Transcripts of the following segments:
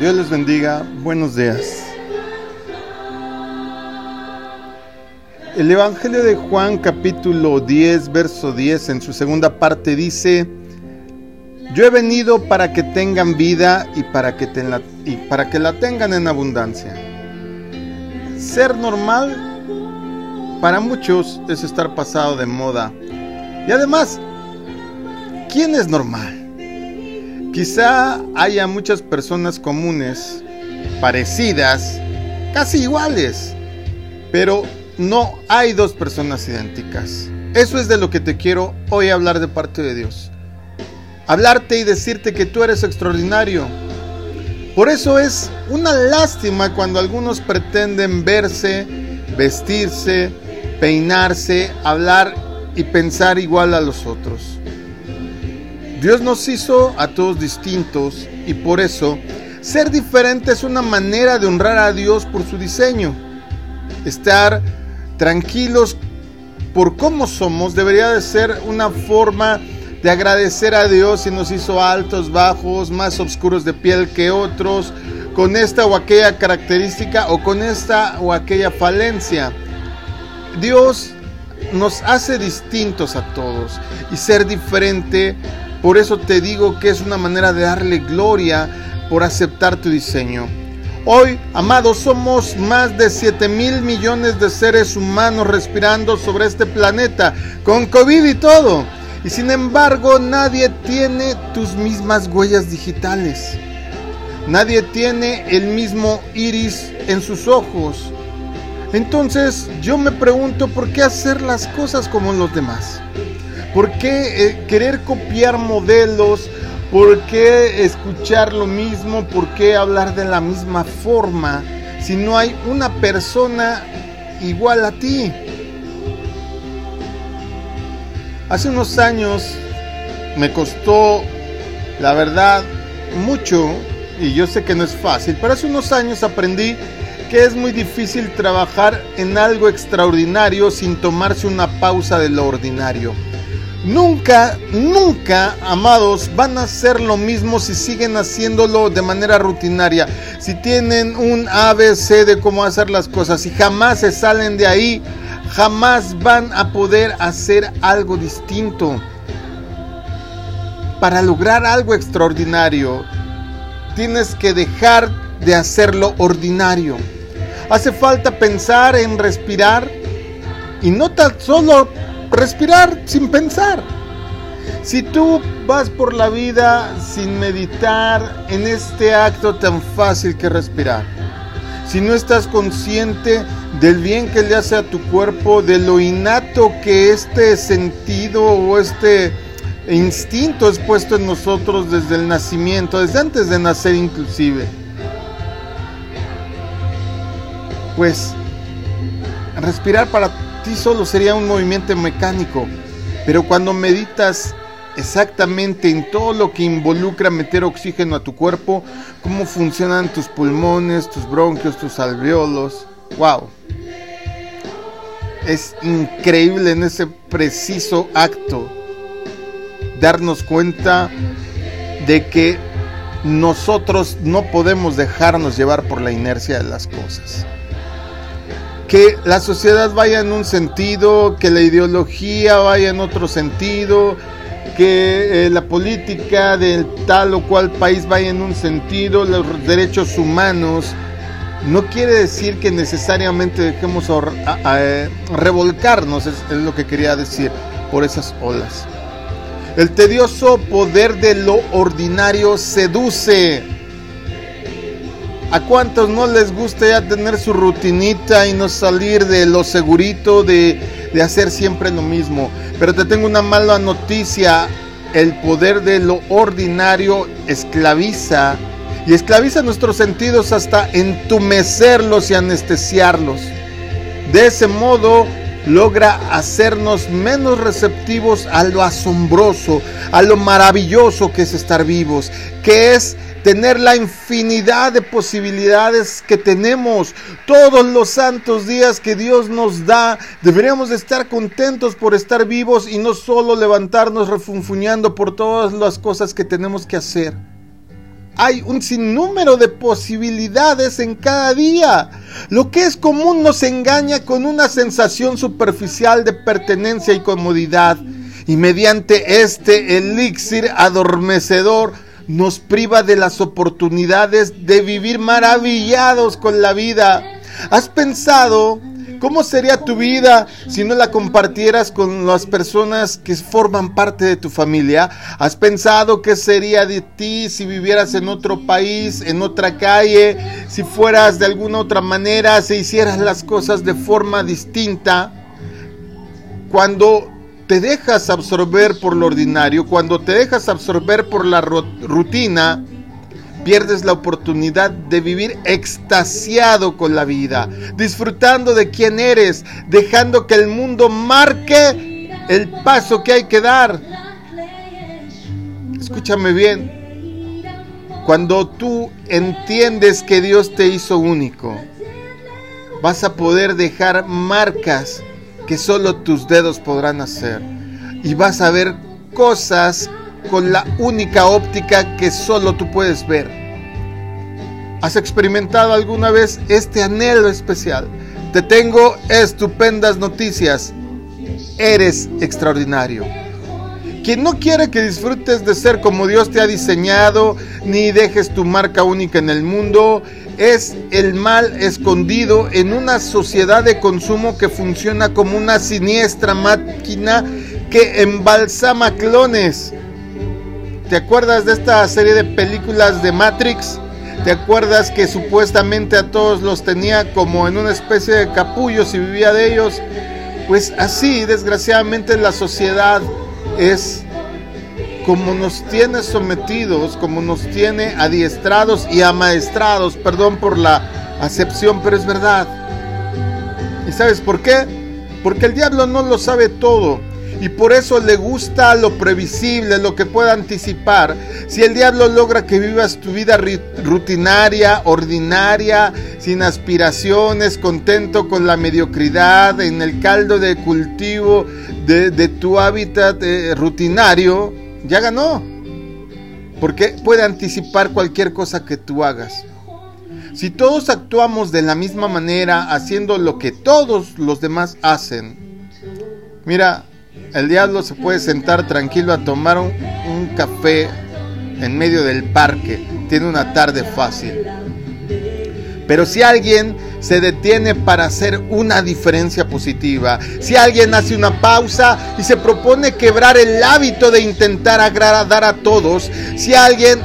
Dios les bendiga. Buenos días. El Evangelio de Juan capítulo 10, verso 10 en su segunda parte dice, yo he venido para que tengan vida y para que, y para que la tengan en abundancia. Ser normal para muchos es estar pasado de moda. Y además, ¿quién es normal? Quizá haya muchas personas comunes, parecidas, casi iguales, pero no hay dos personas idénticas. Eso es de lo que te quiero hoy hablar de parte de Dios. Hablarte y decirte que tú eres extraordinario. Por eso es una lástima cuando algunos pretenden verse, vestirse, peinarse, hablar y pensar igual a los otros. Dios nos hizo a todos distintos y por eso ser diferente es una manera de honrar a Dios por su diseño. Estar tranquilos por cómo somos debería de ser una forma de agradecer a Dios si nos hizo altos, bajos, más oscuros de piel que otros, con esta o aquella característica o con esta o aquella falencia. Dios nos hace distintos a todos y ser diferente por eso te digo que es una manera de darle gloria por aceptar tu diseño. Hoy, amados, somos más de 7 mil millones de seres humanos respirando sobre este planeta, con COVID y todo. Y sin embargo, nadie tiene tus mismas huellas digitales. Nadie tiene el mismo iris en sus ojos. Entonces yo me pregunto por qué hacer las cosas como los demás. ¿Por qué eh, querer copiar modelos? ¿Por qué escuchar lo mismo? ¿Por qué hablar de la misma forma si no hay una persona igual a ti? Hace unos años me costó, la verdad, mucho, y yo sé que no es fácil, pero hace unos años aprendí que es muy difícil trabajar en algo extraordinario sin tomarse una pausa de lo ordinario. Nunca, nunca, amados, van a hacer lo mismo si siguen haciéndolo de manera rutinaria. Si tienen un ABC de cómo hacer las cosas y jamás se salen de ahí, jamás van a poder hacer algo distinto. Para lograr algo extraordinario, tienes que dejar de hacer lo ordinario. Hace falta pensar en respirar y no tan solo respirar sin pensar. Si tú vas por la vida sin meditar en este acto tan fácil que respirar, si no estás consciente del bien que le hace a tu cuerpo, de lo innato que este sentido o este instinto es puesto en nosotros desde el nacimiento, desde antes de nacer inclusive, pues respirar para ti solo sería un movimiento mecánico, pero cuando meditas exactamente en todo lo que involucra meter oxígeno a tu cuerpo, cómo funcionan tus pulmones, tus bronquios, tus alveolos, wow. Es increíble en ese preciso acto darnos cuenta de que nosotros no podemos dejarnos llevar por la inercia de las cosas que la sociedad vaya en un sentido, que la ideología vaya en otro sentido, que eh, la política del tal o cual país vaya en un sentido, los derechos humanos, no quiere decir que necesariamente dejemos eh, revolcarnos, es lo que quería decir, por esas olas. El tedioso poder de lo ordinario seduce ¿A cuántos no les gusta ya tener su rutinita y no salir de lo segurito de, de hacer siempre lo mismo? Pero te tengo una mala noticia. El poder de lo ordinario esclaviza y esclaviza nuestros sentidos hasta entumecerlos y anestesiarlos. De ese modo logra hacernos menos receptivos a lo asombroso, a lo maravilloso que es estar vivos, que es tener la infinidad de posibilidades que tenemos. Todos los santos días que Dios nos da, deberíamos estar contentos por estar vivos y no solo levantarnos refunfuñando por todas las cosas que tenemos que hacer. hay un sinnúmero de posibilidades en cada día. Lo que es común nos engaña con una sensación superficial de pertenencia y comodidad. Y mediante este elixir adormecedor nos priva de las oportunidades de vivir maravillados con la vida. ¿Has pensado ¿Cómo sería tu vida si no la compartieras con las personas que forman parte de tu familia? ¿Has pensado qué sería de ti si vivieras en otro país, en otra calle, si fueras de alguna otra manera, si hicieras las cosas de forma distinta? Cuando te dejas absorber por lo ordinario, cuando te dejas absorber por la rutina, pierdes la oportunidad de vivir extasiado con la vida, disfrutando de quién eres, dejando que el mundo marque el paso que hay que dar. Escúchame bien, cuando tú entiendes que Dios te hizo único, vas a poder dejar marcas que solo tus dedos podrán hacer y vas a ver cosas con la única óptica que solo tú puedes ver. ¿Has experimentado alguna vez este anhelo especial? Te tengo estupendas noticias. Eres extraordinario. Quien no quiere que disfrutes de ser como Dios te ha diseñado, ni dejes tu marca única en el mundo, es el mal escondido en una sociedad de consumo que funciona como una siniestra máquina que embalsama clones. ¿Te acuerdas de esta serie de películas de Matrix? ¿Te acuerdas que supuestamente a todos los tenía como en una especie de capullos y vivía de ellos? Pues así, desgraciadamente, la sociedad es como nos tiene sometidos, como nos tiene adiestrados y amaestrados, perdón por la acepción, pero es verdad. ¿Y sabes por qué? Porque el diablo no lo sabe todo y por eso le gusta lo previsible, lo que pueda anticipar. Si el diablo logra que vivas tu vida rutinaria, ordinaria, sin aspiraciones, contento con la mediocridad, en el caldo de cultivo de, tu hábitat eh, rutinario, ya ganó. Porque puede anticipar cualquier cosa que tú hagas. Si todos actuamos de la misma manera, haciendo lo que todos los demás hacen, mira, el diablo se puede sentar tranquilo a tomar un, café en medio del parque. Tiene una tarde fácil. Pero si alguien se detiene para hacer una diferencia positiva, si alguien hace una pausa y se propone quebrar el hábito de intentar agradar a todos, si alguien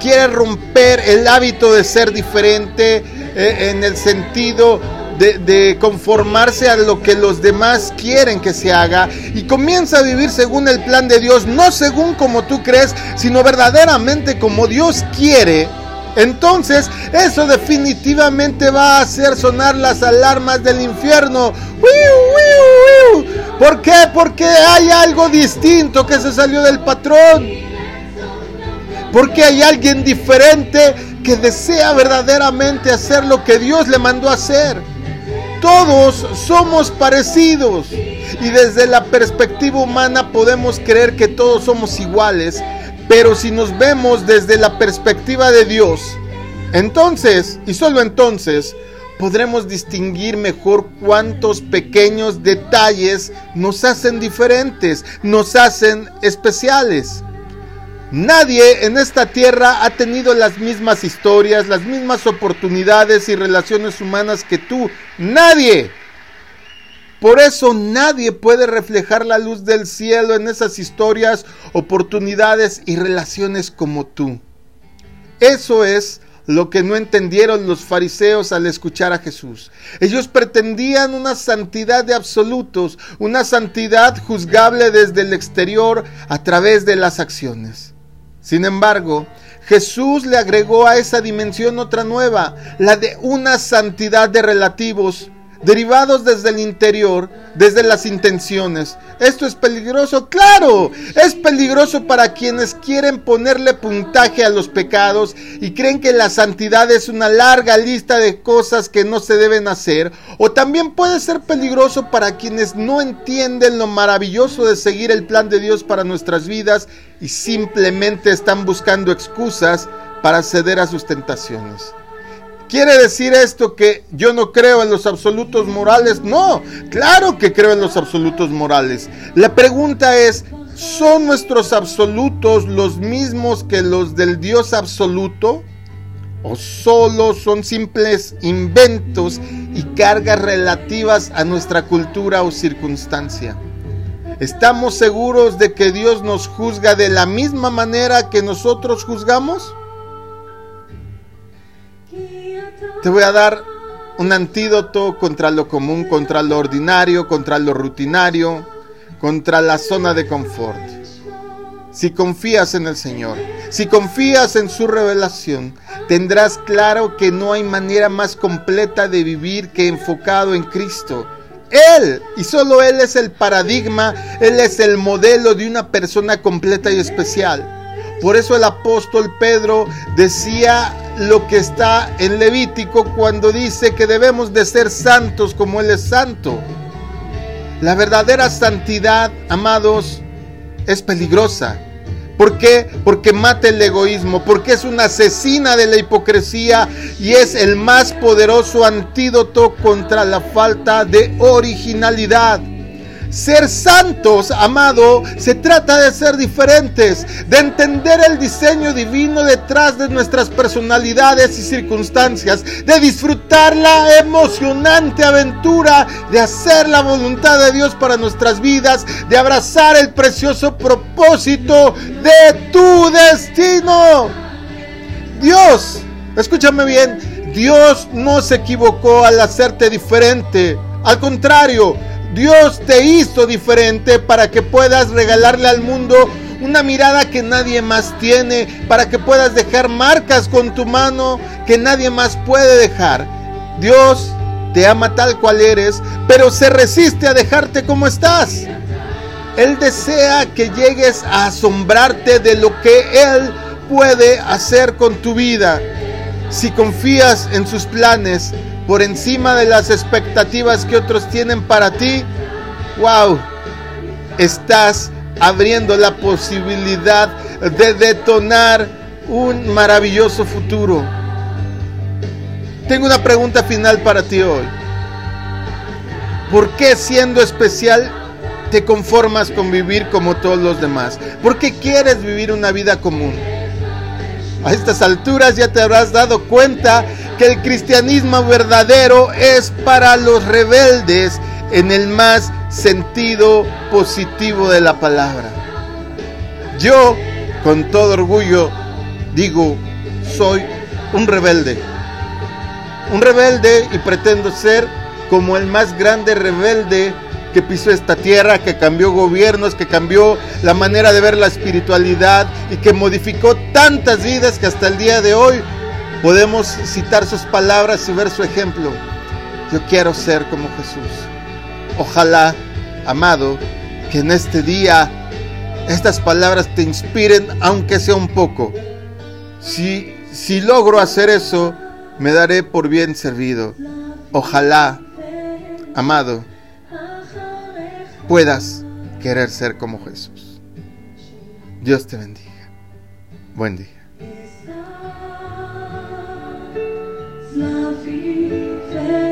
quiere romper el hábito de ser diferente eh, en el sentido de, conformarse a lo que los demás quieren que se haga y comienza a vivir según el plan de Dios, no según como tú crees, sino verdaderamente como Dios quiere, entonces eso definitivamente va a hacer sonar las alarmas del infierno. ¿Por qué? Porque hay algo distinto que se salió del patrón. Porque hay alguien diferente que desea verdaderamente hacer lo que Dios le mandó hacer. Todos somos parecidos y desde la perspectiva humana podemos creer que todos somos iguales, pero si nos vemos desde la perspectiva de Dios, entonces, y solo entonces, podremos distinguir mejor cuántos pequeños detalles nos hacen diferentes, nos hacen especiales. Nadie en esta tierra ha tenido las mismas historias, las mismas oportunidades y relaciones humanas que tú. Nadie. Por eso nadie puede reflejar la luz del cielo en esas historias, oportunidades y relaciones como tú. Eso es lo que no entendieron los fariseos al escuchar a Jesús. Ellos pretendían una santidad de absolutos, una santidad juzgable desde el exterior a través de las acciones. Sin embargo, Jesús le agregó a esa dimensión otra nueva, la de una santidad de relativos derivados desde el interior, desde las intenciones. Esto es peligroso, claro, es peligroso para quienes quieren ponerle puntaje a los pecados y creen que la santidad es una larga lista de cosas que no se deben hacer, o también puede ser peligroso para quienes no entienden lo maravilloso de seguir el plan de Dios para nuestras vidas y simplemente están buscando excusas para ceder a sus tentaciones. ¿Quiere decir esto que yo no creo en los absolutos morales? No, claro que creo en los absolutos morales. La pregunta es, ¿son nuestros absolutos los mismos que los del Dios absoluto? ¿O solo son simples inventos y cargas relativas a nuestra cultura o circunstancia? ¿Estamos seguros de que Dios nos juzga de la misma manera que nosotros juzgamos? Te voy a dar un antídoto contra lo común, contra lo ordinario, contra lo rutinario, contra la zona de confort. Si confías en el Señor, si confías en su revelación, tendrás claro que no hay manera más completa de vivir que enfocado en Cristo. Él, y solo Él es el paradigma, Él es el modelo de una persona completa y especial. Por eso el apóstol Pedro decía lo que está en Levítico cuando dice que debemos de ser santos como Él es santo. La verdadera santidad, amados, es peligrosa. ¿Por qué? Porque mata el egoísmo, porque es una asesina de la hipocresía y es el más poderoso antídoto contra la falta de originalidad. Ser santos, amado, se trata de ser diferentes, de entender el diseño divino detrás de nuestras personalidades y circunstancias, de disfrutar la emocionante aventura de hacer la voluntad de Dios para nuestras vidas, de abrazar el precioso propósito de tu destino. Dios, escúchame bien, Dios no se equivocó al hacerte diferente. Al contrario, Dios te hizo diferente para que puedas regalarle al mundo una mirada que nadie más tiene, para que puedas dejar marcas con tu mano que nadie más puede dejar. Dios te ama tal cual eres, pero se resiste a dejarte como estás. Él desea que llegues a asombrarte de lo que Él puede hacer con tu vida. Si confías en sus planes, por encima de las expectativas que otros tienen para ti, wow, estás abriendo la posibilidad de detonar un maravilloso futuro. Tengo una pregunta final para ti hoy. ¿Por qué siendo especial te conformas con vivir como todos los demás? ¿Por qué quieres vivir una vida común? A estas alturas ya te habrás dado cuenta que el cristianismo verdadero es para los rebeldes en el más sentido positivo de la palabra. Yo, con todo orgullo, digo, soy un rebelde. Un rebelde y pretendo ser como el más grande rebelde que pisó esta tierra, que cambió gobiernos, que cambió la manera de ver la espiritualidad y que modificó tantas vidas que hasta el día de hoy podemos citar sus palabras y ver su ejemplo. Yo quiero ser como Jesús. Ojalá, amado, que en este día estas palabras te inspiren, aunque sea un poco. Si, si logro hacer eso, me daré por bien servido. Ojalá, amado, puedas querer ser como Jesús. Dios te bendiga. Buen día. la vive.